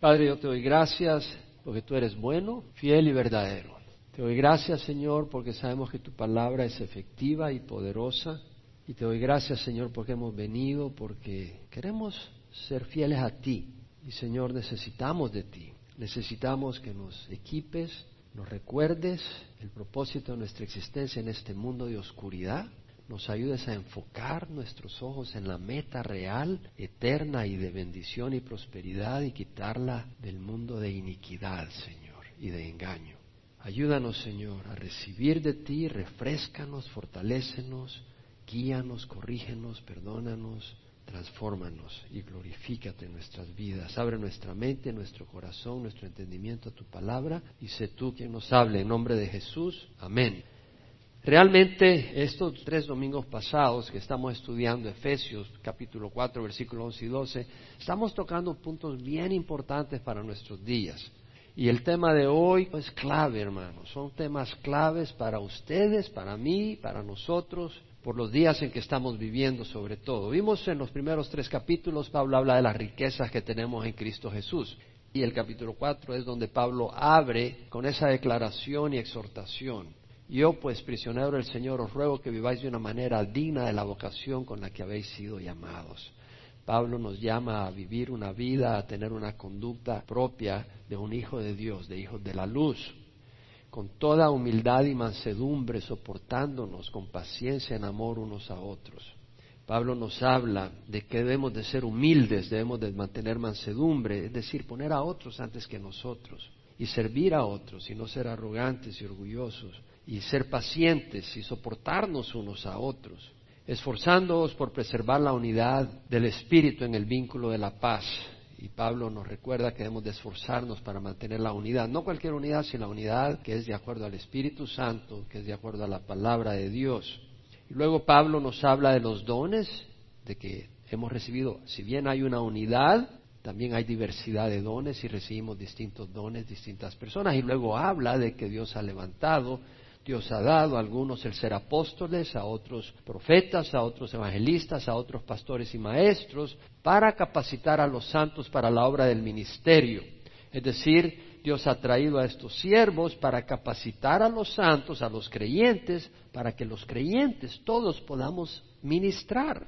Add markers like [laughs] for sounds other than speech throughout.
Padre, yo te doy gracias porque tú eres bueno, fiel y verdadero. Te doy gracias, Señor, porque sabemos que tu palabra es efectiva y poderosa. Y te doy gracias, Señor, porque hemos venido, porque queremos ser fieles a ti. Y, Señor, necesitamos de ti. Necesitamos que nos equipes, nos recuerdes el propósito de nuestra existencia en este mundo de oscuridad nos ayudes a enfocar nuestros ojos en la meta real, eterna y de bendición y prosperidad y quitarla del mundo de iniquidad, Señor, y de engaño. Ayúdanos, Señor, a recibir de ti, refrescanos, fortalécenos, guíanos, corrígenos, perdónanos, transfórmanos y glorifícate en nuestras vidas. Abre nuestra mente, nuestro corazón, nuestro entendimiento a tu palabra y sé tú quien nos hable. En nombre de Jesús, amén. Realmente estos tres domingos pasados que estamos estudiando Efesios capítulo 4 versículos 11 y 12, estamos tocando puntos bien importantes para nuestros días. Y el tema de hoy es clave, hermanos. Son temas claves para ustedes, para mí, para nosotros, por los días en que estamos viviendo sobre todo. Vimos en los primeros tres capítulos, Pablo habla de las riquezas que tenemos en Cristo Jesús. Y el capítulo 4 es donde Pablo abre con esa declaración y exhortación yo, pues, prisionero del Señor, os ruego que viváis de una manera digna de la vocación con la que habéis sido llamados. Pablo nos llama a vivir una vida, a tener una conducta propia de un hijo de Dios, de hijos de la luz, con toda humildad y mansedumbre, soportándonos con paciencia en amor unos a otros. Pablo nos habla de que debemos de ser humildes, debemos de mantener mansedumbre, es decir, poner a otros antes que nosotros y servir a otros y no ser arrogantes y orgullosos y ser pacientes y soportarnos unos a otros, esforzándonos por preservar la unidad del Espíritu en el vínculo de la paz. Y Pablo nos recuerda que debemos de esforzarnos para mantener la unidad, no cualquier unidad, sino la unidad que es de acuerdo al Espíritu Santo, que es de acuerdo a la palabra de Dios. Y luego Pablo nos habla de los dones, de que hemos recibido, si bien hay una unidad, también hay diversidad de dones y recibimos distintos dones, distintas personas. Y luego habla de que Dios ha levantado Dios ha dado a algunos el ser apóstoles, a otros profetas, a otros evangelistas, a otros pastores y maestros, para capacitar a los santos para la obra del ministerio. Es decir, Dios ha traído a estos siervos para capacitar a los santos, a los creyentes, para que los creyentes todos podamos ministrar.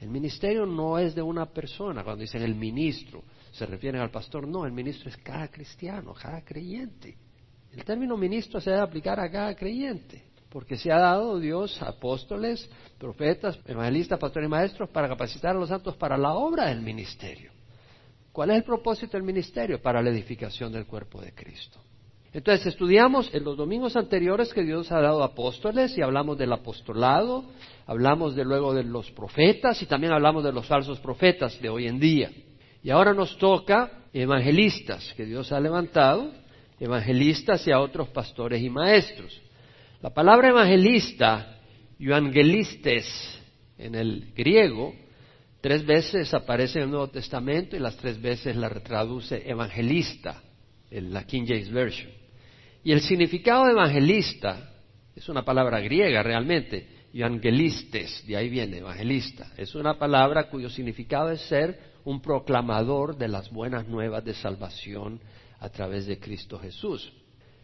El ministerio no es de una persona, cuando dicen el ministro, se refieren al pastor, no, el ministro es cada cristiano, cada creyente. El término ministro se debe aplicar a cada creyente, porque se ha dado Dios apóstoles, profetas, evangelistas, pastores y maestros para capacitar a los santos para la obra del ministerio. ¿Cuál es el propósito del ministerio? Para la edificación del cuerpo de Cristo. Entonces estudiamos en los domingos anteriores que Dios ha dado apóstoles y hablamos del apostolado, hablamos de luego de los profetas y también hablamos de los falsos profetas de hoy en día. Y ahora nos toca evangelistas que Dios ha levantado evangelistas y a otros pastores y maestros. La palabra evangelista, evangelistes en el griego, tres veces aparece en el Nuevo Testamento y las tres veces la traduce evangelista en la King James Version. Y el significado de evangelista es una palabra griega realmente, evangelistes, de ahí viene evangelista. Es una palabra cuyo significado es ser un proclamador de las buenas nuevas de salvación a través de Cristo Jesús.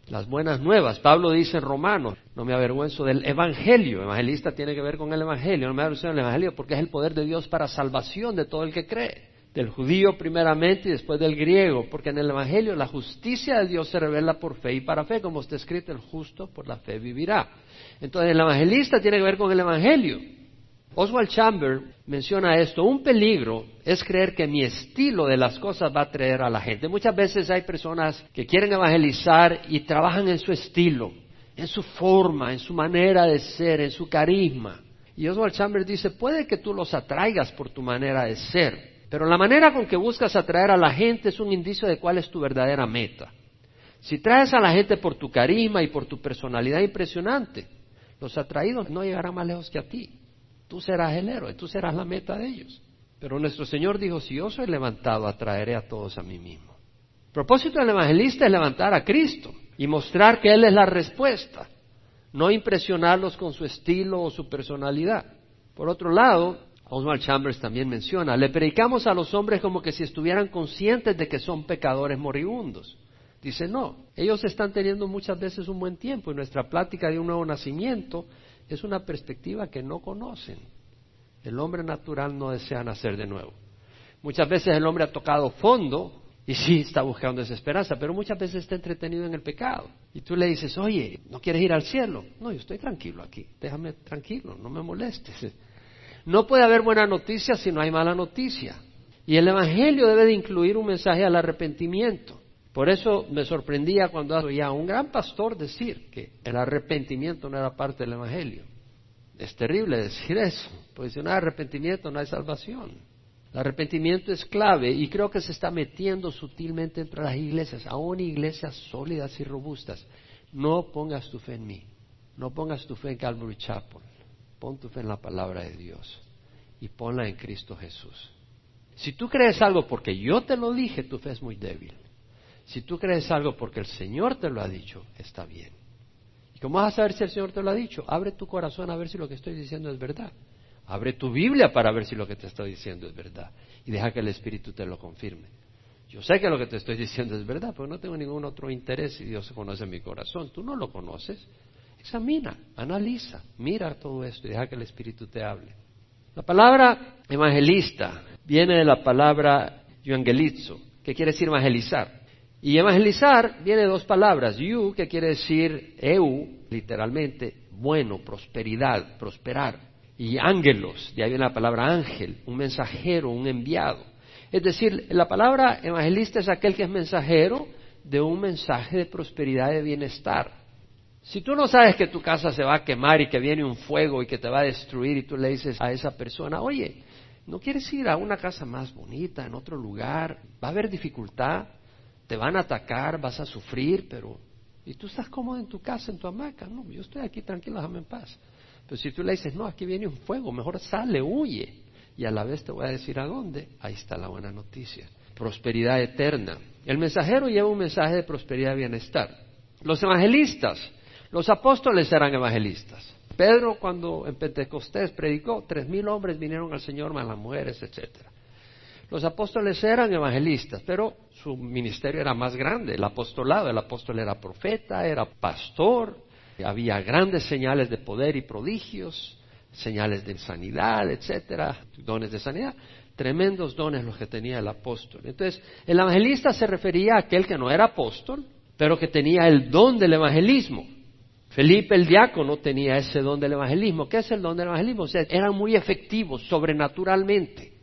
Las buenas nuevas. Pablo dice en Romanos, no me avergüenzo del Evangelio. Evangelista tiene que ver con el Evangelio. No me avergüenzo del Evangelio porque es el poder de Dios para salvación de todo el que cree. Del judío primeramente y después del griego. Porque en el Evangelio la justicia de Dios se revela por fe y para fe. Como está escrito, el justo por la fe vivirá. Entonces el evangelista tiene que ver con el Evangelio. Oswald Chamber menciona esto, un peligro es creer que mi estilo de las cosas va a atraer a la gente. Muchas veces hay personas que quieren evangelizar y trabajan en su estilo, en su forma, en su manera de ser, en su carisma. Y Oswald Chambers dice, puede que tú los atraigas por tu manera de ser, pero la manera con que buscas atraer a la gente es un indicio de cuál es tu verdadera meta. Si traes a la gente por tu carisma y por tu personalidad impresionante, los atraídos no llegarán más lejos que a ti. Tú serás el héroe, tú serás la meta de ellos. Pero nuestro Señor dijo, si yo soy levantado, atraeré a todos a mí mismo. El propósito del evangelista es levantar a Cristo y mostrar que Él es la respuesta, no impresionarlos con su estilo o su personalidad. Por otro lado, Oswald Chambers también menciona, le predicamos a los hombres como que si estuvieran conscientes de que son pecadores moribundos. Dice, no, ellos están teniendo muchas veces un buen tiempo y nuestra plática de un nuevo nacimiento es una perspectiva que no conocen. El hombre natural no desea nacer de nuevo. Muchas veces el hombre ha tocado fondo y sí está buscando esa esperanza, pero muchas veces está entretenido en el pecado. Y tú le dices, oye, ¿no quieres ir al cielo? No, yo estoy tranquilo aquí, déjame tranquilo, no me molestes. No puede haber buena noticia si no hay mala noticia. Y el Evangelio debe de incluir un mensaje al arrepentimiento. Por eso me sorprendía cuando oía a un gran pastor decir que el arrepentimiento no era parte del Evangelio. Es terrible decir eso, porque si no hay arrepentimiento no hay salvación. El arrepentimiento es clave y creo que se está metiendo sutilmente entre las iglesias, aún iglesias sólidas y robustas. No pongas tu fe en mí, no pongas tu fe en Calvary Chapel, pon tu fe en la palabra de Dios y ponla en Cristo Jesús. Si tú crees algo porque yo te lo dije, tu fe es muy débil. Si tú crees algo porque el Señor te lo ha dicho, está bien. ¿Y cómo vas a saber si el Señor te lo ha dicho? Abre tu corazón a ver si lo que estoy diciendo es verdad. Abre tu Biblia para ver si lo que te estoy diciendo es verdad. Y deja que el Espíritu te lo confirme. Yo sé que lo que te estoy diciendo es verdad, pero no tengo ningún otro interés y Dios conoce mi corazón. Tú no lo conoces. Examina, analiza, mira todo esto y deja que el Espíritu te hable. La palabra evangelista viene de la palabra evangelizo, que quiere decir evangelizar. Y evangelizar viene de dos palabras, yu, que quiere decir eu, literalmente, bueno, prosperidad, prosperar, y ángelos, de ahí viene la palabra ángel, un mensajero, un enviado. Es decir, la palabra evangelista es aquel que es mensajero de un mensaje de prosperidad y de bienestar. Si tú no sabes que tu casa se va a quemar y que viene un fuego y que te va a destruir y tú le dices a esa persona, oye, ¿no quieres ir a una casa más bonita, en otro lugar? Va a haber dificultad, te van a atacar, vas a sufrir, pero... Y tú estás cómodo en tu casa, en tu hamaca. No, yo estoy aquí tranquilo, déjame en paz. Pero si tú le dices, no, aquí viene un fuego, mejor sale, huye. Y a la vez te voy a decir a dónde. Ahí está la buena noticia. Prosperidad eterna. El mensajero lleva un mensaje de prosperidad y bienestar. Los evangelistas, los apóstoles eran evangelistas. Pedro cuando en Pentecostés predicó, tres mil hombres vinieron al Señor, más las mujeres, etcétera. Los apóstoles eran evangelistas, pero su ministerio era más grande, el apostolado. El apóstol era profeta, era pastor, había grandes señales de poder y prodigios, señales de sanidad, etcétera, dones de sanidad, tremendos dones los que tenía el apóstol. Entonces, el evangelista se refería a aquel que no era apóstol, pero que tenía el don del evangelismo. Felipe el diácono tenía ese don del evangelismo. ¿Qué es el don del evangelismo? O sea, eran muy efectivos sobrenaturalmente.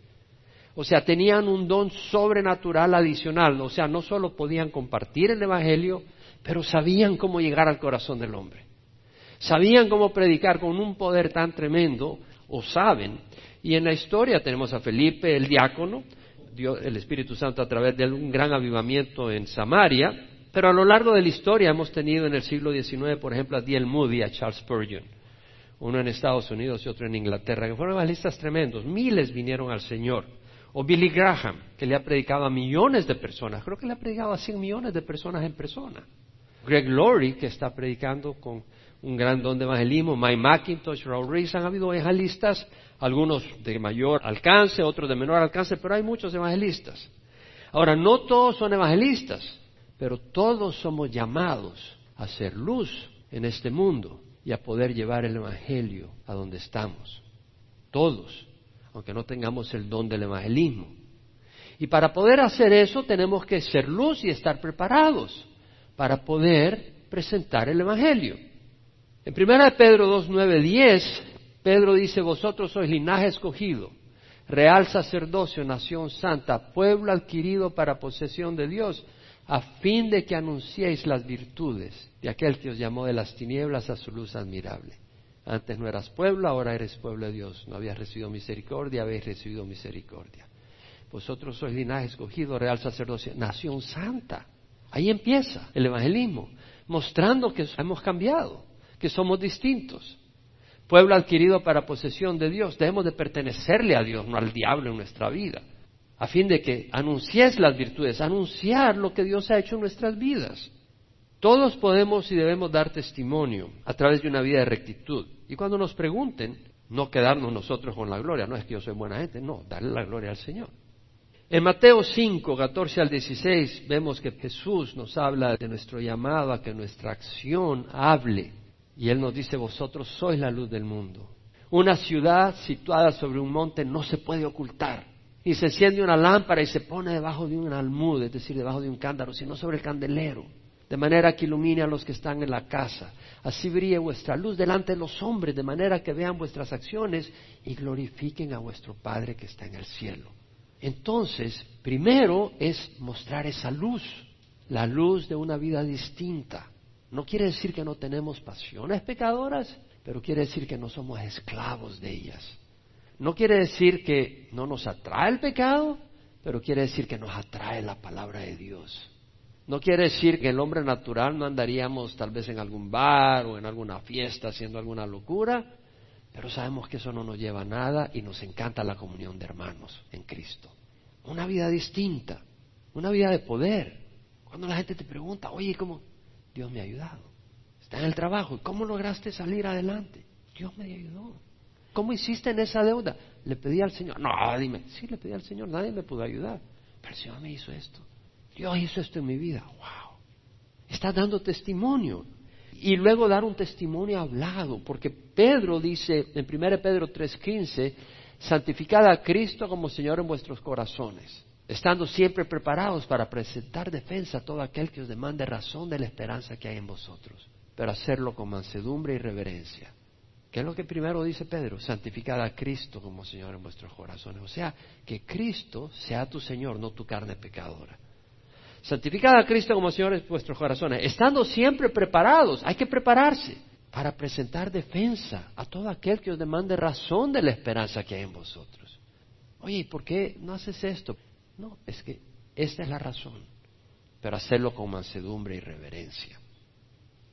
O sea, tenían un don sobrenatural adicional. O sea, no solo podían compartir el Evangelio, pero sabían cómo llegar al corazón del hombre. Sabían cómo predicar con un poder tan tremendo, o saben. Y en la historia tenemos a Felipe, el diácono, el Espíritu Santo a través de un gran avivamiento en Samaria, pero a lo largo de la historia hemos tenido en el siglo XIX, por ejemplo, a D.L. Moody, a Charles Spurgeon, uno en Estados Unidos y otro en Inglaterra, que fueron evangelistas tremendos. Miles vinieron al Señor. O Billy Graham, que le ha predicado a millones de personas. Creo que le ha predicado a 100 millones de personas en persona. Greg Laurie, que está predicando con un gran don de evangelismo. Mike McIntosh, Raúl Reis. Han habido evangelistas, algunos de mayor alcance, otros de menor alcance, pero hay muchos evangelistas. Ahora, no todos son evangelistas, pero todos somos llamados a ser luz en este mundo y a poder llevar el Evangelio a donde estamos. Todos aunque no tengamos el don del evangelismo. Y para poder hacer eso tenemos que ser luz y estar preparados para poder presentar el Evangelio. En 1 Pedro 2, 9, 10, Pedro dice, vosotros sois linaje escogido, real sacerdocio, nación santa, pueblo adquirido para posesión de Dios, a fin de que anunciéis las virtudes de aquel que os llamó de las tinieblas a su luz admirable. Antes no eras pueblo, ahora eres pueblo de Dios. No habías recibido misericordia, habéis recibido misericordia. Vosotros sois linaje escogido, real sacerdocio, nación santa. Ahí empieza el evangelismo, mostrando que hemos cambiado, que somos distintos. Pueblo adquirido para posesión de Dios. Debemos de pertenecerle a Dios, no al diablo en nuestra vida. A fin de que anuncies las virtudes, anunciar lo que Dios ha hecho en nuestras vidas. Todos podemos y debemos dar testimonio a través de una vida de rectitud. Y cuando nos pregunten, No quedarnos nosotros con la gloria, no es que yo soy buena gente, no, darle la gloria al Señor. En Mateo 5, 14 al 16 vemos que Jesús nos habla de nuestro llamado a que nuestra acción hable. Y Él nos dice, vosotros sois la luz del mundo. Una ciudad situada sobre un monte no se puede ocultar. Y se enciende una lámpara y se pone debajo de un almud, es decir, debajo de un cántaro, sino sobre el candelero, de manera que ilumine a los que están en la casa. Así brille vuestra luz delante de los hombres, de manera que vean vuestras acciones y glorifiquen a vuestro Padre que está en el cielo. Entonces, primero es mostrar esa luz, la luz de una vida distinta. No quiere decir que no tenemos pasiones pecadoras, pero quiere decir que no somos esclavos de ellas. No quiere decir que no nos atrae el pecado, pero quiere decir que nos atrae la palabra de Dios. No quiere decir que el hombre natural no andaríamos tal vez en algún bar o en alguna fiesta haciendo alguna locura, pero sabemos que eso no nos lleva a nada y nos encanta la comunión de hermanos en Cristo. Una vida distinta, una vida de poder. Cuando la gente te pregunta, oye, ¿cómo? Dios me ha ayudado en el trabajo. ¿Cómo lograste salir adelante? Dios me ayudó. ¿Cómo hiciste en esa deuda? Le pedí al Señor. No, dime. Sí, le pedí al Señor. Nadie me pudo ayudar. Pero el Señor me hizo esto. Dios hizo esto en mi vida. Wow. Estás dando testimonio. Y luego dar un testimonio hablado. Porque Pedro dice en 1 Pedro 3:15, santificad a Cristo como Señor en vuestros corazones estando siempre preparados para presentar defensa a todo aquel que os demande razón de la esperanza que hay en vosotros pero hacerlo con mansedumbre y reverencia. ¿Qué es lo que primero dice Pedro? Santificad a Cristo como Señor en vuestros corazones. O sea, que Cristo sea tu Señor, no tu carne pecadora. Santificad a Cristo como Señor en vuestros corazones, estando siempre preparados. Hay que prepararse para presentar defensa a todo aquel que os demande razón de la esperanza que hay en vosotros. Oye, ¿y por qué no haces esto? No, es que esta es la razón, pero hacerlo con mansedumbre y reverencia.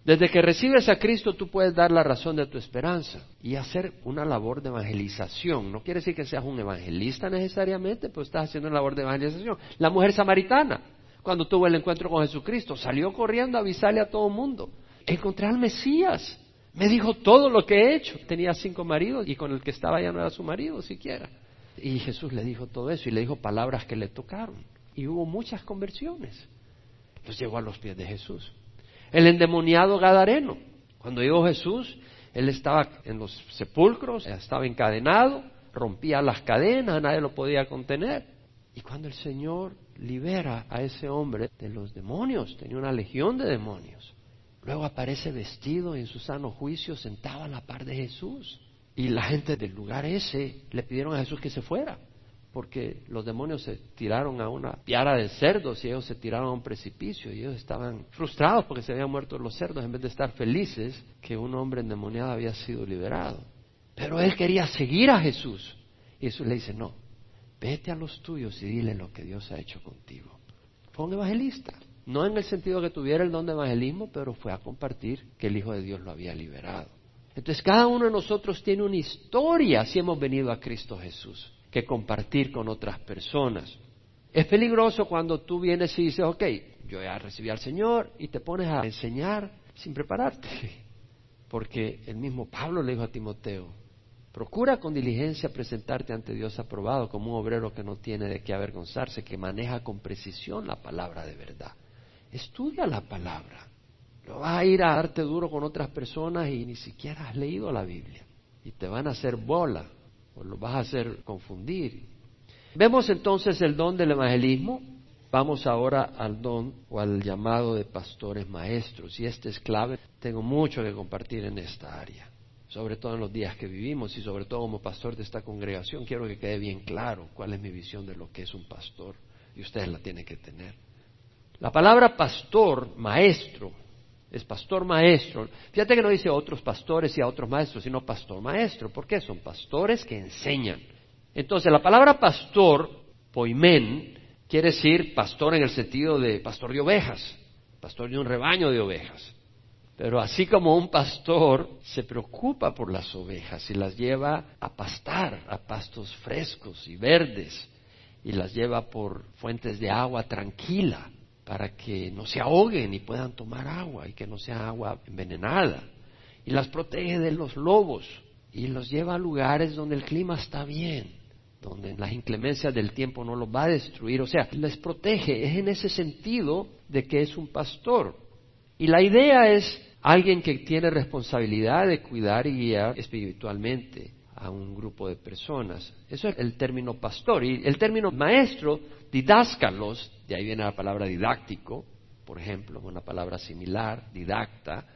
Desde que recibes a Cristo tú puedes dar la razón de tu esperanza y hacer una labor de evangelización. No quiere decir que seas un evangelista necesariamente, pero estás haciendo una labor de evangelización. La mujer samaritana, cuando tuvo el encuentro con Jesucristo, salió corriendo a avisarle a todo el mundo. Encontré al Mesías. Me dijo todo lo que he hecho. Tenía cinco maridos y con el que estaba ya no era su marido siquiera. Y Jesús le dijo todo eso y le dijo palabras que le tocaron. Y hubo muchas conversiones. Los llevó a los pies de Jesús. El endemoniado Gadareno. Cuando llegó Jesús, él estaba en los sepulcros, estaba encadenado, rompía las cadenas, nadie lo podía contener. Y cuando el Señor libera a ese hombre de los demonios, tenía una legión de demonios, luego aparece vestido en su sano juicio, sentado a la par de Jesús. Y la gente del lugar ese le pidieron a Jesús que se fuera porque los demonios se tiraron a una piara de cerdos y ellos se tiraron a un precipicio y ellos estaban frustrados porque se habían muerto los cerdos en vez de estar felices que un hombre endemoniado había sido liberado. Pero él quería seguir a Jesús. Y Jesús le dice, no, vete a los tuyos y dile lo que Dios ha hecho contigo. Fue un evangelista, no en el sentido que tuviera el don de evangelismo, pero fue a compartir que el Hijo de Dios lo había liberado. Entonces cada uno de nosotros tiene una historia si hemos venido a Cristo Jesús que compartir con otras personas. Es peligroso cuando tú vienes y dices, ok, yo ya recibí al Señor y te pones a enseñar sin prepararte. [laughs] Porque el mismo Pablo le dijo a Timoteo, procura con diligencia presentarte ante Dios aprobado como un obrero que no tiene de qué avergonzarse, que maneja con precisión la palabra de verdad. Estudia la palabra. No vas a ir a darte duro con otras personas y ni siquiera has leído la Biblia. Y te van a hacer bola o lo vas a hacer confundir. Vemos entonces el don del evangelismo. Vamos ahora al don o al llamado de pastores maestros. Y este es clave. Tengo mucho que compartir en esta área, sobre todo en los días que vivimos y sobre todo como pastor de esta congregación. Quiero que quede bien claro cuál es mi visión de lo que es un pastor. Y ustedes la tienen que tener. La palabra pastor, maestro, es pastor maestro. Fíjate que no dice otros pastores y a otros maestros, sino pastor maestro. ¿Por qué? Son pastores que enseñan. Entonces, la palabra pastor, poimen, quiere decir pastor en el sentido de pastor de ovejas, pastor de un rebaño de ovejas. Pero así como un pastor se preocupa por las ovejas y las lleva a pastar a pastos frescos y verdes y las lleva por fuentes de agua tranquila, para que no se ahoguen y puedan tomar agua y que no sea agua envenenada. Y las protege de los lobos. y los lleva a lugares donde el clima está bien, donde las inclemencias del tiempo no los va a destruir, o sea, les protege, es en ese sentido de que es un pastor. Y la idea es alguien que tiene responsabilidad de cuidar y guiar espiritualmente a un grupo de personas. Eso es el término pastor. Y el término maestro, didáscalos, de ahí viene la palabra didáctico, por ejemplo, una palabra similar, didacta,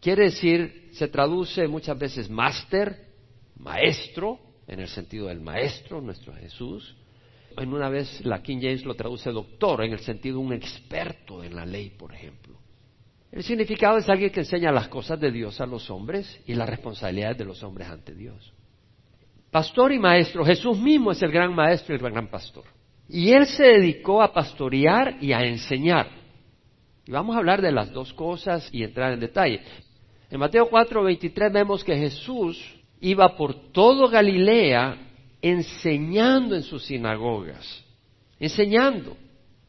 quiere decir, se traduce muchas veces máster, maestro, en el sentido del maestro, nuestro Jesús. En una vez la King James lo traduce doctor, en el sentido de un experto en la ley, por ejemplo. El significado es alguien que enseña las cosas de Dios a los hombres y las responsabilidades de los hombres ante Dios. Pastor y maestro, Jesús mismo es el gran maestro y el gran pastor. Y él se dedicó a pastorear y a enseñar. Y vamos a hablar de las dos cosas y entrar en detalle. En Mateo 4, 23 vemos que Jesús iba por todo Galilea enseñando en sus sinagogas, enseñando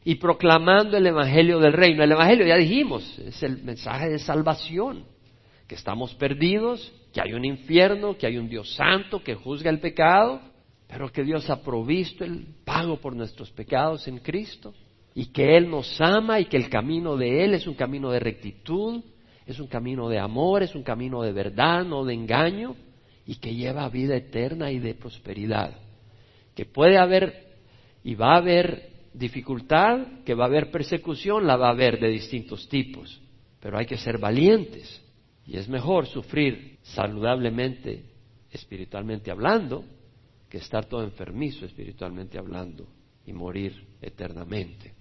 y proclamando el Evangelio del Reino. El Evangelio, ya dijimos, es el mensaje de salvación, que estamos perdidos, que hay un infierno, que hay un Dios santo que juzga el pecado, pero que Dios ha provisto el pago por nuestros pecados en Cristo, y que Él nos ama y que el camino de Él es un camino de rectitud, es un camino de amor, es un camino de verdad, no de engaño, y que lleva a vida eterna y de prosperidad. Que puede haber y va a haber dificultad, que va a haber persecución, la va a haber de distintos tipos, pero hay que ser valientes y es mejor sufrir saludablemente, espiritualmente hablando, que estar todo enfermizo espiritualmente hablando y morir eternamente.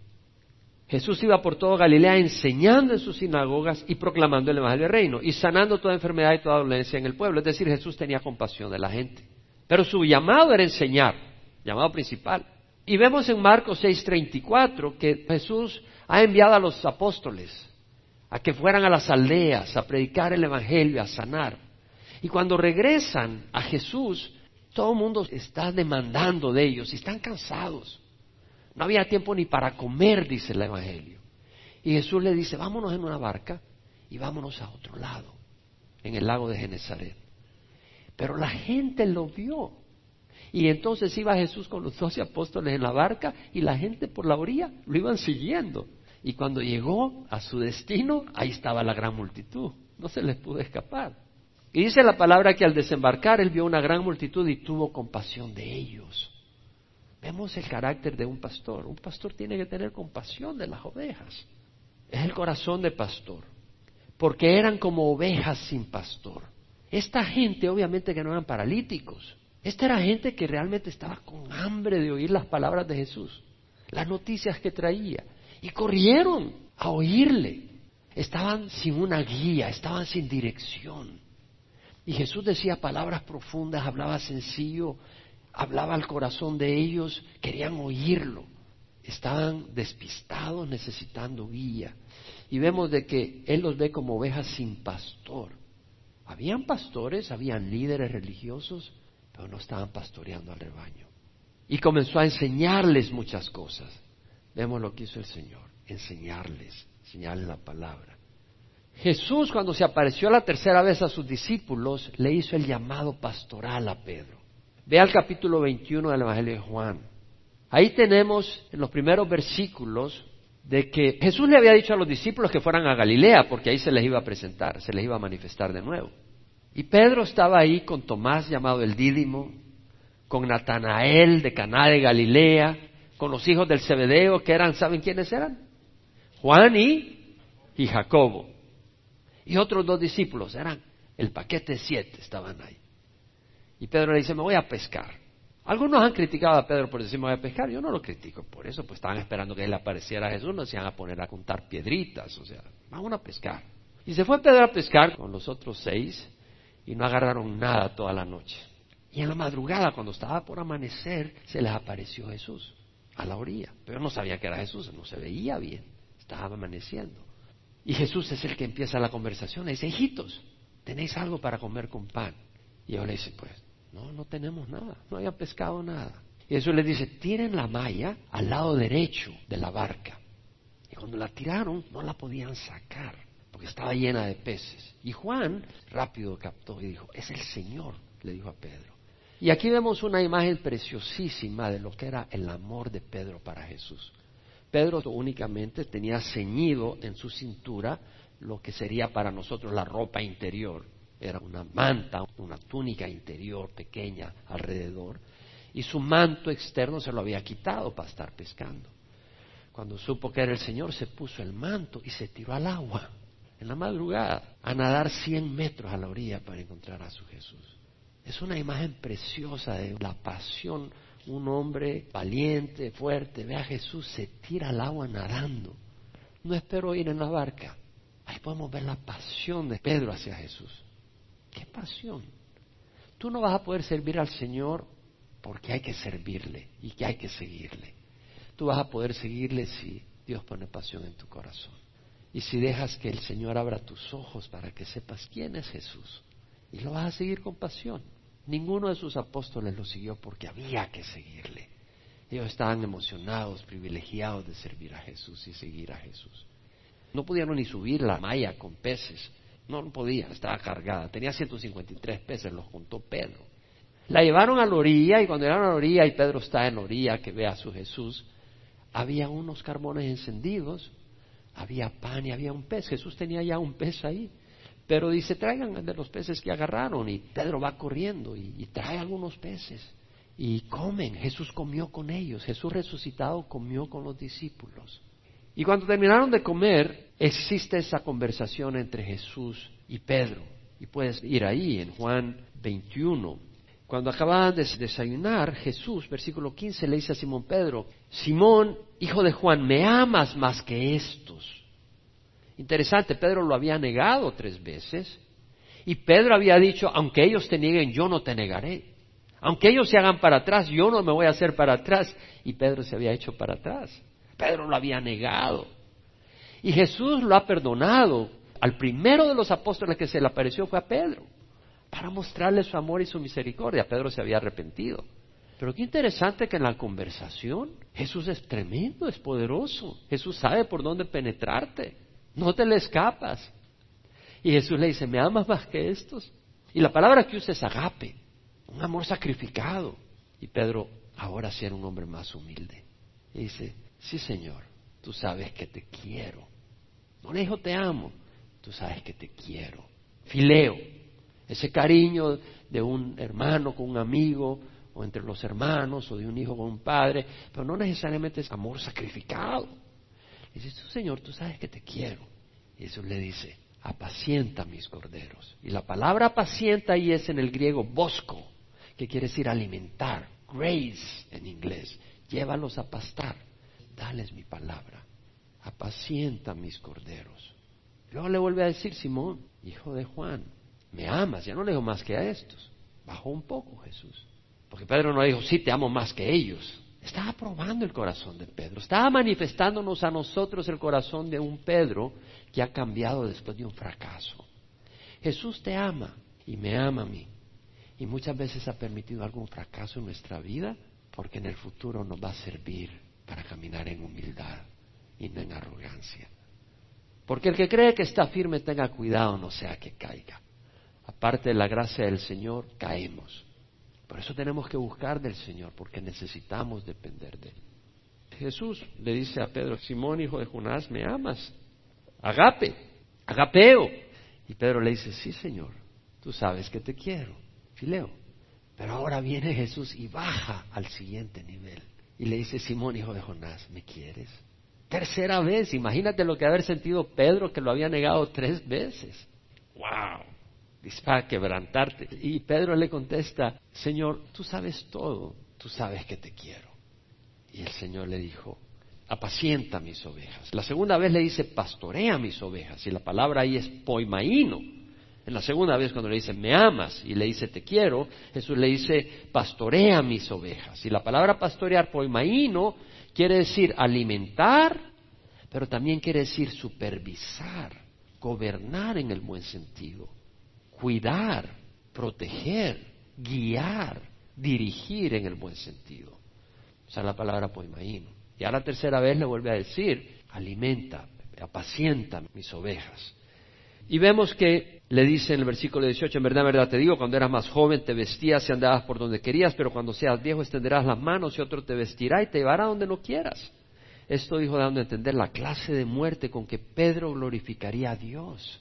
Jesús iba por todo Galilea enseñando en sus sinagogas y proclamando el Evangelio del Reino y sanando toda enfermedad y toda dolencia en el pueblo. Es decir, Jesús tenía compasión de la gente. Pero su llamado era enseñar, llamado principal. Y vemos en Marcos 6:34 que Jesús ha enviado a los apóstoles a que fueran a las aldeas a predicar el Evangelio, a sanar. Y cuando regresan a Jesús, todo el mundo está demandando de ellos y están cansados. No había tiempo ni para comer, dice el Evangelio. Y Jesús le dice, vámonos en una barca y vámonos a otro lado, en el lago de Genezaret. Pero la gente lo vio y entonces iba Jesús con los doce apóstoles en la barca y la gente por la orilla lo iban siguiendo. Y cuando llegó a su destino, ahí estaba la gran multitud. No se les pudo escapar. Y dice la palabra que al desembarcar él vio una gran multitud y tuvo compasión de ellos. Vemos el carácter de un pastor. Un pastor tiene que tener compasión de las ovejas. Es el corazón de pastor. Porque eran como ovejas sin pastor. Esta gente obviamente que no eran paralíticos. Esta era gente que realmente estaba con hambre de oír las palabras de Jesús, las noticias que traía, y corrieron a oírle. Estaban sin una guía, estaban sin dirección. Y Jesús decía palabras profundas, hablaba sencillo, hablaba al corazón de ellos, querían oírlo. Estaban despistados, necesitando guía. Y vemos de que Él los ve como ovejas sin pastor. Habían pastores, habían líderes religiosos, pero no estaban pastoreando al rebaño. Y comenzó a enseñarles muchas cosas. Vemos lo que hizo el Señor, enseñarles, enseñarles la palabra. Jesús cuando se apareció la tercera vez a sus discípulos, le hizo el llamado pastoral a Pedro. Ve al capítulo 21 del Evangelio de Juan. Ahí tenemos en los primeros versículos de que Jesús le había dicho a los discípulos que fueran a Galilea porque ahí se les iba a presentar, se les iba a manifestar de nuevo. Y Pedro estaba ahí con Tomás llamado el Dídimo, con Natanael de Caná de Galilea, con los hijos del Zebedeo que eran, ¿saben quiénes eran? Juan y, y Jacobo. Y otros dos discípulos, eran el paquete siete, estaban ahí. Y Pedro le dice, me voy a pescar. Algunos han criticado a Pedro por decir me voy a pescar, yo no lo critico por eso, pues estaban esperando que él apareciera a Jesús, no se iban a poner a contar piedritas, o sea, vamos a pescar. Y se fue Pedro a pescar con los otros seis, y no agarraron nada toda la noche. Y en la madrugada, cuando estaba por amanecer, se les apareció Jesús a la orilla. Pero no sabía que era Jesús, no se veía bien, estaba amaneciendo. Y Jesús es el que empieza la conversación, le dice, hijitos, ¿tenéis algo para comer con pan? Y ellos le dicen, pues, no, no tenemos nada, no habían pescado nada. Y Jesús les dice, tiren la malla al lado derecho de la barca. Y cuando la tiraron, no la podían sacar porque estaba llena de peces. Y Juan rápido captó y dijo, es el Señor, le dijo a Pedro. Y aquí vemos una imagen preciosísima de lo que era el amor de Pedro para Jesús. Pedro únicamente tenía ceñido en su cintura lo que sería para nosotros la ropa interior. Era una manta, una túnica interior pequeña alrededor. Y su manto externo se lo había quitado para estar pescando. Cuando supo que era el Señor, se puso el manto y se tiró al agua en la madrugada a nadar cien metros a la orilla para encontrar a su Jesús. Es una imagen preciosa de la pasión. Un hombre valiente, fuerte, ve a Jesús, se tira al agua nadando. No espero ir en la barca. Ahí podemos ver la pasión de Pedro hacia Jesús. ¿Qué pasión? Tú no vas a poder servir al Señor porque hay que servirle y que hay que seguirle. Tú vas a poder seguirle si Dios pone pasión en tu corazón. Y si dejas que el Señor abra tus ojos para que sepas quién es Jesús. Y lo vas a seguir con pasión. Ninguno de sus apóstoles lo siguió porque había que seguirle. Ellos estaban emocionados, privilegiados de servir a Jesús y seguir a Jesús. No pudieron ni subir la malla con peces. No, no podía, estaba cargada. Tenía 153 peces, los contó Pedro. La llevaron a la orilla y cuando llegaron a la orilla y Pedro está en la orilla que ve a su Jesús, había unos carbones encendidos, había pan y había un pez. Jesús tenía ya un pez ahí. Pero dice, traigan de los peces que agarraron. Y Pedro va corriendo y, y trae algunos peces. Y comen. Jesús comió con ellos. Jesús resucitado comió con los discípulos. Y cuando terminaron de comer, existe esa conversación entre Jesús y Pedro. Y puedes ir ahí en Juan 21. Cuando acababan de desayunar, Jesús, versículo 15, le dice a Simón Pedro, Simón, hijo de Juan, ¿me amas más que estos? Interesante, Pedro lo había negado tres veces. Y Pedro había dicho, aunque ellos te nieguen, yo no te negaré. Aunque ellos se hagan para atrás, yo no me voy a hacer para atrás. Y Pedro se había hecho para atrás. Pedro lo había negado. Y Jesús lo ha perdonado. Al primero de los apóstoles que se le apareció fue a Pedro, para mostrarle su amor y su misericordia. Pedro se había arrepentido. Pero qué interesante que en la conversación Jesús es tremendo, es poderoso. Jesús sabe por dónde penetrarte. No te le escapas. Y Jesús le dice, ¿me amas más que estos? Y la palabra que usa es agape, un amor sacrificado. Y Pedro ahora sí era un hombre más humilde. Y dice, Sí, Señor, tú sabes que te quiero. No le dijo te amo, tú sabes que te quiero. Fileo, ese cariño de un hermano con un amigo, o entre los hermanos, o de un hijo con un padre, pero no necesariamente es amor sacrificado. dice, tú Señor, tú sabes que te quiero. Y Jesús le dice, apacienta mis corderos. Y la palabra apacienta ahí es en el griego bosco, que quiere decir alimentar, grace en inglés, llévalos a pastar dales mi palabra, apacienta mis corderos. Luego le vuelve a decir, Simón, hijo de Juan, me amas, ya no le digo más que a estos. Bajó un poco Jesús. Porque Pedro no dijo, sí, te amo más que ellos. Estaba probando el corazón de Pedro, estaba manifestándonos a nosotros el corazón de un Pedro que ha cambiado después de un fracaso. Jesús te ama y me ama a mí. Y muchas veces ha permitido algún fracaso en nuestra vida porque en el futuro nos va a servir para caminar en humildad y no en arrogancia. Porque el que cree que está firme tenga cuidado, no sea que caiga. Aparte de la gracia del Señor, caemos. Por eso tenemos que buscar del Señor, porque necesitamos depender de Él. Jesús le dice a Pedro, Simón, hijo de Jonás, ¿me amas? Agape, agapeo. Y Pedro le dice, sí, Señor, tú sabes que te quiero, fileo. Pero ahora viene Jesús y baja al siguiente nivel. Y le dice, Simón, hijo de Jonás, ¿me quieres? Tercera vez, imagínate lo que haber sentido Pedro que lo había negado tres veces. ¡Wow! Quebrantarte. Y Pedro le contesta, Señor, tú sabes todo, tú sabes que te quiero. Y el Señor le dijo, apacienta mis ovejas. La segunda vez le dice, pastorea mis ovejas. Y la palabra ahí es poimaíno en la segunda vez cuando le dice, me amas, y le dice, te quiero, Jesús le dice, pastorea mis ovejas. Y la palabra pastorear, poimaíno, quiere decir alimentar, pero también quiere decir supervisar, gobernar en el buen sentido, cuidar, proteger, guiar, dirigir en el buen sentido. O sea, la palabra poimaíno. Y a la tercera vez le vuelve a decir, alimenta, apacienta mis ovejas. Y vemos que le dice en el versículo 18, en verdad, en verdad te digo, cuando eras más joven te vestías y andabas por donde querías, pero cuando seas viejo extenderás las manos y otro te vestirá y te llevará donde no quieras. Esto dijo dando a entender la clase de muerte con que Pedro glorificaría a Dios.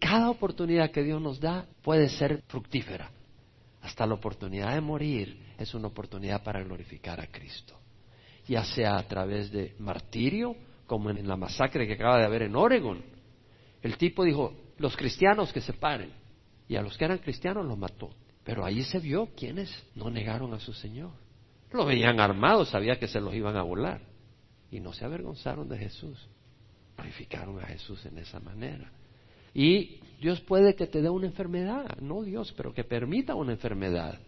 Cada oportunidad que Dios nos da puede ser fructífera. Hasta la oportunidad de morir es una oportunidad para glorificar a Cristo. Ya sea a través de martirio, como en la masacre que acaba de haber en Oregon. El tipo dijo, los cristianos que se paren. Y a los que eran cristianos los mató. Pero ahí se vio quienes no negaron a su Señor. Lo veían armados, sabía que se los iban a volar. Y no se avergonzaron de Jesús. Glorificaron a Jesús en esa manera. Y Dios puede que te dé una enfermedad, no Dios, pero que permita una enfermedad.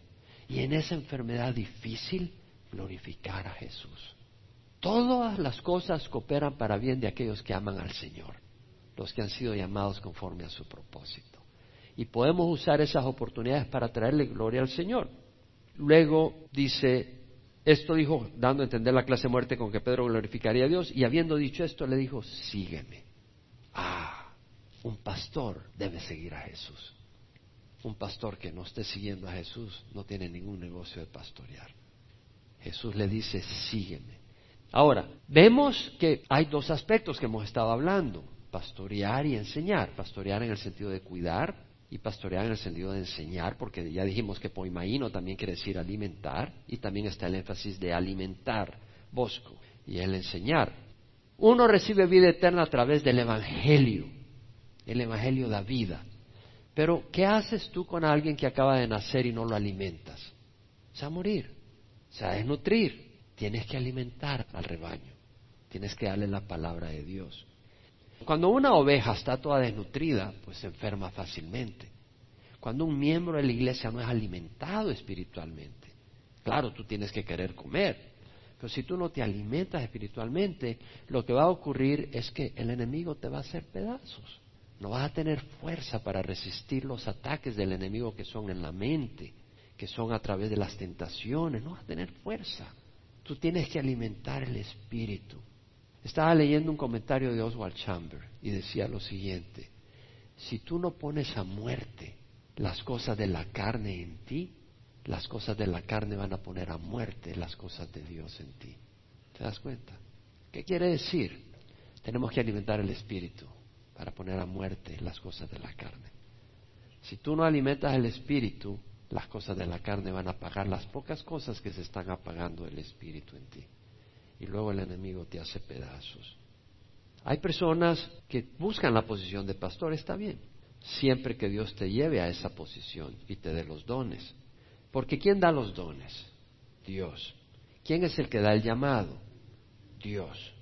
Y en esa enfermedad difícil, glorificar a Jesús. Todas las cosas cooperan para bien de aquellos que aman al Señor, los que han sido llamados conforme a su propósito. Y podemos usar esas oportunidades para traerle gloria al Señor. Luego dice, esto dijo, dando a entender la clase de muerte con que Pedro glorificaría a Dios, y habiendo dicho esto le dijo, sígueme. Un pastor debe seguir a Jesús. Un pastor que no esté siguiendo a Jesús no tiene ningún negocio de pastorear. Jesús le dice, sígueme. Ahora, vemos que hay dos aspectos que hemos estado hablando, pastorear y enseñar. Pastorear en el sentido de cuidar y pastorear en el sentido de enseñar, porque ya dijimos que poimaíno también quiere decir alimentar y también está el énfasis de alimentar, bosco, y el enseñar. Uno recibe vida eterna a través del Evangelio el Evangelio da vida. Pero, ¿qué haces tú con alguien que acaba de nacer y no lo alimentas? Se va a morir, se va a desnutrir. Tienes que alimentar al rebaño, tienes que darle la palabra de Dios. Cuando una oveja está toda desnutrida, pues se enferma fácilmente. Cuando un miembro de la iglesia no es alimentado espiritualmente, claro, tú tienes que querer comer, pero si tú no te alimentas espiritualmente, lo que va a ocurrir es que el enemigo te va a hacer pedazos. No vas a tener fuerza para resistir los ataques del enemigo que son en la mente, que son a través de las tentaciones. No vas a tener fuerza. Tú tienes que alimentar el espíritu. Estaba leyendo un comentario de Oswald Chamber y decía lo siguiente, si tú no pones a muerte las cosas de la carne en ti, las cosas de la carne van a poner a muerte las cosas de Dios en ti. ¿Te das cuenta? ¿Qué quiere decir? Tenemos que alimentar el espíritu para poner a muerte las cosas de la carne. Si tú no alimentas el espíritu, las cosas de la carne van a apagar las pocas cosas que se están apagando del espíritu en ti. Y luego el enemigo te hace pedazos. Hay personas que buscan la posición de pastor, está bien, siempre que Dios te lleve a esa posición y te dé los dones. Porque ¿quién da los dones? Dios. ¿Quién es el que da el llamado? Dios.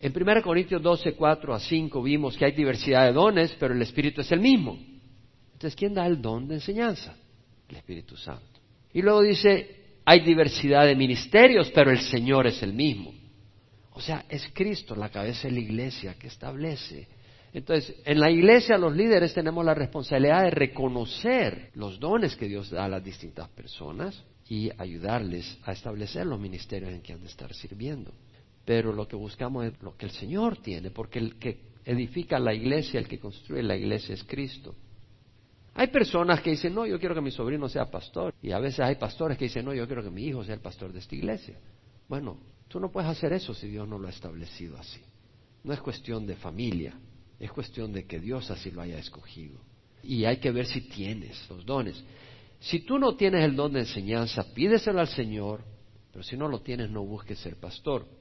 En 1 Corintios 12, 4 a 5 vimos que hay diversidad de dones, pero el Espíritu es el mismo. Entonces, ¿quién da el don de enseñanza? El Espíritu Santo. Y luego dice, hay diversidad de ministerios, pero el Señor es el mismo. O sea, es Cristo la cabeza de la iglesia que establece. Entonces, en la iglesia los líderes tenemos la responsabilidad de reconocer los dones que Dios da a las distintas personas y ayudarles a establecer los ministerios en que han de estar sirviendo pero lo que buscamos es lo que el Señor tiene, porque el que edifica la iglesia, el que construye la iglesia es Cristo. Hay personas que dicen, no, yo quiero que mi sobrino sea pastor, y a veces hay pastores que dicen, no, yo quiero que mi hijo sea el pastor de esta iglesia. Bueno, tú no puedes hacer eso si Dios no lo ha establecido así. No es cuestión de familia, es cuestión de que Dios así lo haya escogido. Y hay que ver si tienes los dones. Si tú no tienes el don de enseñanza, pídeselo al Señor, pero si no lo tienes, no busques ser pastor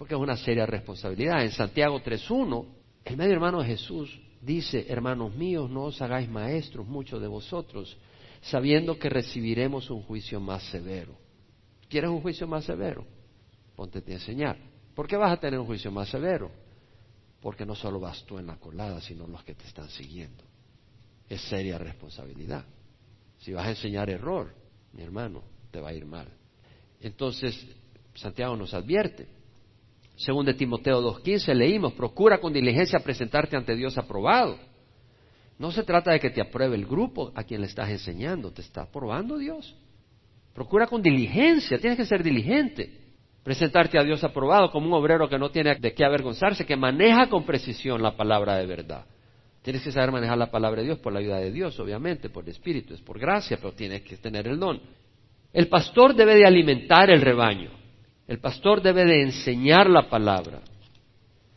porque es una seria responsabilidad. En Santiago 3.1, el medio hermano de Jesús dice, hermanos míos, no os hagáis maestros muchos de vosotros, sabiendo que recibiremos un juicio más severo. ¿Quieres un juicio más severo? Ponte a enseñar. ¿Por qué vas a tener un juicio más severo? Porque no solo vas tú en la colada, sino los que te están siguiendo. Es seria responsabilidad. Si vas a enseñar error, mi hermano, te va a ir mal. Entonces, Santiago nos advierte, según de Timoteo 2.15 leímos, procura con diligencia presentarte ante Dios aprobado. No se trata de que te apruebe el grupo a quien le estás enseñando, te está aprobando Dios. Procura con diligencia, tienes que ser diligente. Presentarte a Dios aprobado como un obrero que no tiene de qué avergonzarse, que maneja con precisión la palabra de verdad. Tienes que saber manejar la palabra de Dios por la ayuda de Dios, obviamente, por el Espíritu, es por gracia, pero tienes que tener el don. El pastor debe de alimentar el rebaño. El pastor debe de enseñar la palabra.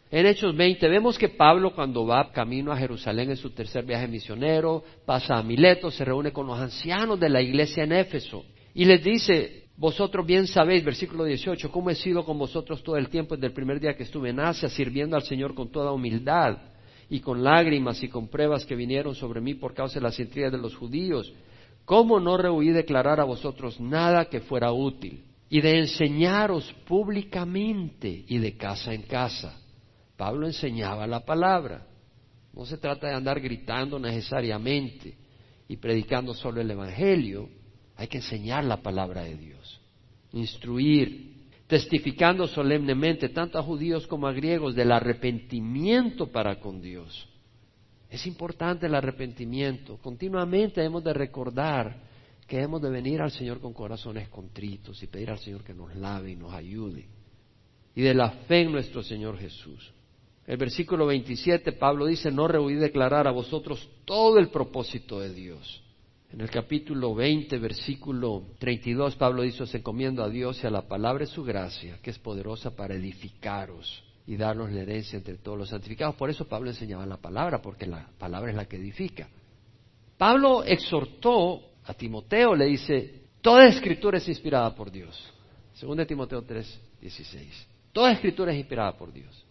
En Hechos 20 vemos que Pablo cuando va camino a Jerusalén en su tercer viaje misionero, pasa a Mileto, se reúne con los ancianos de la iglesia en Éfeso y les dice, vosotros bien sabéis, versículo 18, cómo he sido con vosotros todo el tiempo desde el primer día que estuve en Asia, sirviendo al Señor con toda humildad y con lágrimas y con pruebas que vinieron sobre mí por causa de las intrigas de los judíos. ¿Cómo no rehuí declarar a vosotros nada que fuera útil y de enseñaros públicamente y de casa en casa? Pablo enseñaba la palabra. No se trata de andar gritando necesariamente y predicando solo el Evangelio. Hay que enseñar la palabra de Dios, instruir, testificando solemnemente tanto a judíos como a griegos del arrepentimiento para con Dios. Es importante el arrepentimiento. Continuamente hemos de recordar que hemos de venir al Señor con corazones contritos y pedir al Señor que nos lave y nos ayude. Y de la fe en nuestro Señor Jesús. El versículo 27, Pablo dice, no rehuí declarar a vosotros todo el propósito de Dios. En el capítulo 20, versículo 32, Pablo dice, se encomiendo a Dios y a la palabra de su gracia, que es poderosa para edificaros y darnos la herencia entre todos los santificados. Por eso Pablo enseñaba la palabra, porque la palabra es la que edifica. Pablo exhortó a Timoteo, le dice, toda escritura es inspirada por Dios. Según de Timoteo 3, 16. Toda escritura es inspirada por Dios.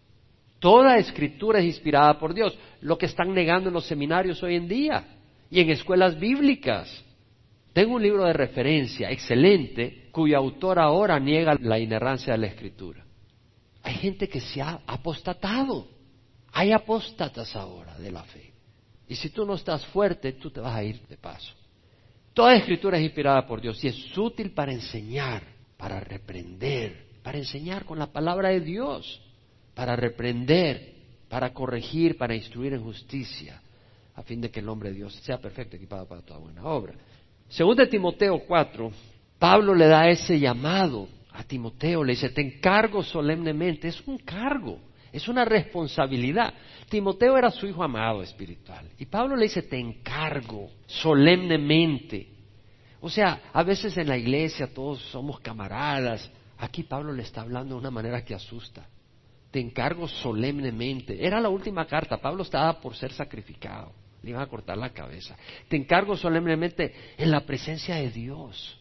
Toda escritura es inspirada por Dios. Lo que están negando en los seminarios hoy en día y en escuelas bíblicas. Tengo un libro de referencia excelente cuyo autor ahora niega la inerrancia de la escritura. Hay gente que se ha apostatado. Hay apóstatas ahora de la fe. Y si tú no estás fuerte, tú te vas a ir de paso. Toda escritura es inspirada por Dios y es útil para enseñar, para reprender, para enseñar con la palabra de Dios, para reprender, para corregir, para instruir en justicia, a fin de que el hombre de Dios sea perfecto, equipado para toda buena obra. Según de Timoteo 4, Pablo le da ese llamado a Timoteo, le dice, te encargo solemnemente, es un cargo, es una responsabilidad. Timoteo era su hijo amado espiritual. Y Pablo le dice, te encargo solemnemente. O sea, a veces en la iglesia todos somos camaradas. Aquí Pablo le está hablando de una manera que asusta. Te encargo solemnemente. Era la última carta. Pablo estaba por ser sacrificado le iban a cortar la cabeza. Te encargo solemnemente en la presencia de Dios.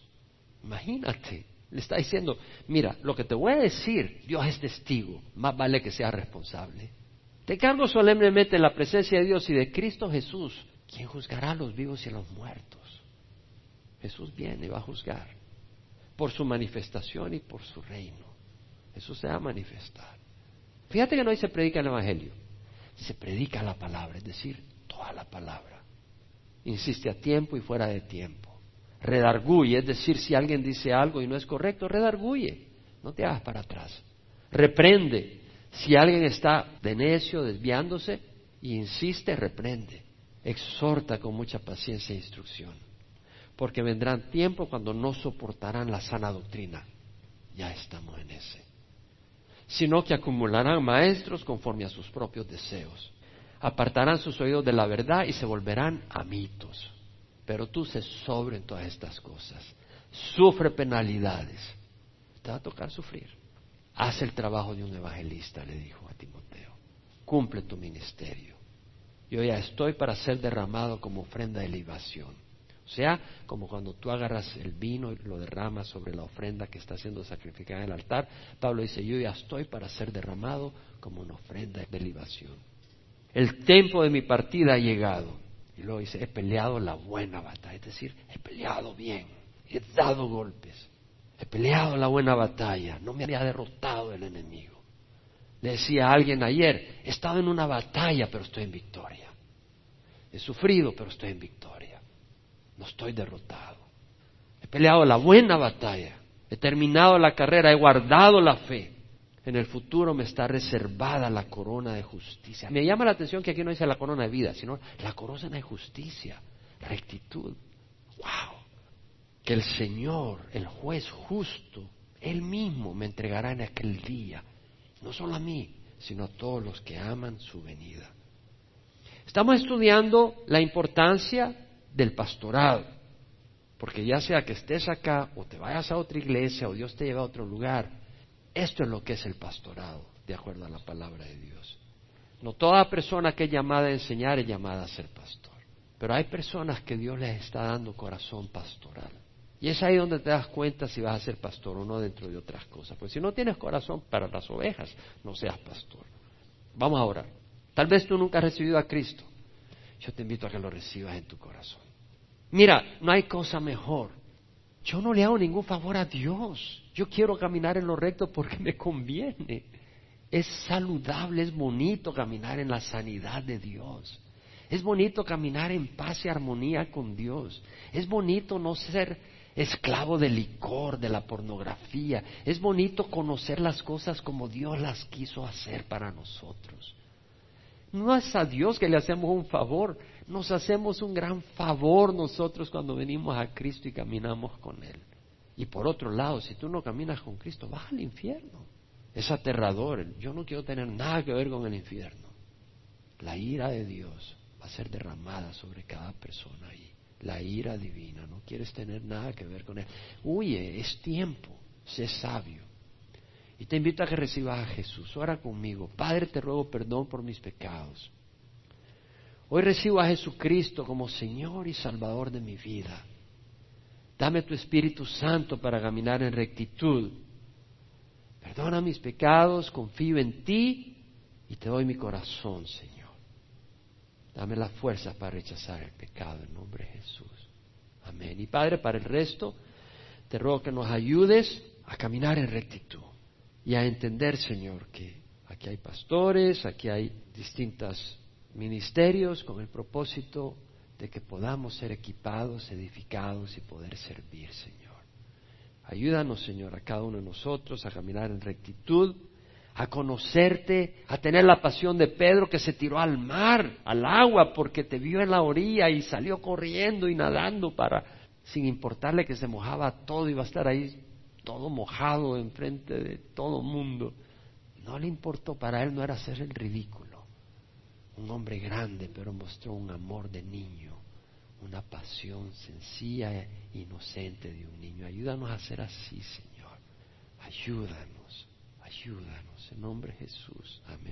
Imagínate, le está diciendo, mira, lo que te voy a decir, Dios es testigo, más vale que sea responsable. Te encargo solemnemente en la presencia de Dios y de Cristo Jesús, quien juzgará a los vivos y a los muertos. Jesús viene y va a juzgar por su manifestación y por su reino. Jesús se va a manifestar. Fíjate que no se predica el Evangelio, se predica la palabra, es decir, a la palabra. Insiste a tiempo y fuera de tiempo. Redarguye, es decir, si alguien dice algo y no es correcto, redarguye. No te hagas para atrás. Reprende. Si alguien está de necio, desviándose, y insiste, reprende. Exhorta con mucha paciencia e instrucción. Porque vendrán tiempos cuando no soportarán la sana doctrina. Ya estamos en ese. Sino que acumularán maestros conforme a sus propios deseos apartarán sus oídos de la verdad y se volverán a mitos. Pero tú se sobre en todas estas cosas. Sufre penalidades. Te va a tocar sufrir. Haz el trabajo de un evangelista, le dijo a Timoteo. Cumple tu ministerio. Yo ya estoy para ser derramado como ofrenda de libación. O sea, como cuando tú agarras el vino y lo derramas sobre la ofrenda que está siendo sacrificada en el altar, Pablo dice, yo ya estoy para ser derramado como una ofrenda de libación. El tiempo de mi partida ha llegado. Y luego dice, he peleado la buena batalla. Es decir, he peleado bien. He dado golpes. He peleado la buena batalla. No me había derrotado el enemigo. Le decía a alguien ayer, he estado en una batalla, pero estoy en victoria. He sufrido, pero estoy en victoria. No estoy derrotado. He peleado la buena batalla. He terminado la carrera. He guardado la fe en el futuro me está reservada la corona de justicia. Me llama la atención que aquí no dice la corona de vida, sino la corona de justicia, rectitud. ¡Wow! Que el Señor, el juez justo, Él mismo me entregará en aquel día, no solo a mí, sino a todos los que aman su venida. Estamos estudiando la importancia del pastorado, porque ya sea que estés acá o te vayas a otra iglesia o Dios te lleva a otro lugar, esto es lo que es el pastorado, de acuerdo a la palabra de Dios. No toda persona que es llamada a enseñar es llamada a ser pastor, pero hay personas que Dios les está dando corazón pastoral. Y es ahí donde te das cuenta si vas a ser pastor o no dentro de otras cosas. Pues si no tienes corazón para las ovejas, no seas pastor. Vamos a orar. Tal vez tú nunca has recibido a Cristo. Yo te invito a que lo recibas en tu corazón. Mira, no hay cosa mejor. Yo no le hago ningún favor a Dios. Yo quiero caminar en lo recto porque [laughs] me conviene. Es saludable, es bonito caminar en la sanidad de Dios. Es bonito caminar en paz y armonía con Dios. Es bonito no ser esclavo del licor, de la pornografía. Es bonito conocer las cosas como Dios las quiso hacer para nosotros. No es a Dios que le hacemos un favor, nos hacemos un gran favor nosotros cuando venimos a Cristo y caminamos con Él. Y por otro lado, si tú no caminas con Cristo, vas al infierno. Es aterrador. Yo no quiero tener nada que ver con el infierno. La ira de Dios va a ser derramada sobre cada persona ahí la ira divina, no quieres tener nada que ver con él. Huye, es tiempo, sé sabio. Y te invito a que recibas a Jesús. Ora conmigo. Padre, te ruego perdón por mis pecados. Hoy recibo a Jesucristo como Señor y Salvador de mi vida. Dame tu Espíritu Santo para caminar en rectitud. Perdona mis pecados, confío en ti y te doy mi corazón, Señor. Dame la fuerza para rechazar el pecado en nombre de Jesús. Amén. Y Padre, para el resto, te ruego que nos ayudes a caminar en rectitud y a entender, Señor, que aquí hay pastores, aquí hay distintos ministerios con el propósito de que podamos ser equipados, edificados y poder servir, Señor. Ayúdanos, Señor, a cada uno de nosotros a caminar en rectitud a conocerte, a tener la pasión de Pedro que se tiró al mar, al agua, porque te vio en la orilla y salió corriendo y nadando para, sin importarle que se mojaba todo, iba a estar ahí todo mojado enfrente de todo mundo. No le importó, para él no era hacer el ridículo. Un hombre grande, pero mostró un amor de niño, una pasión sencilla e inocente de un niño. Ayúdanos a ser así, Señor. Ayúdanos. Ayúdanos en nombre de Jesús. Amén.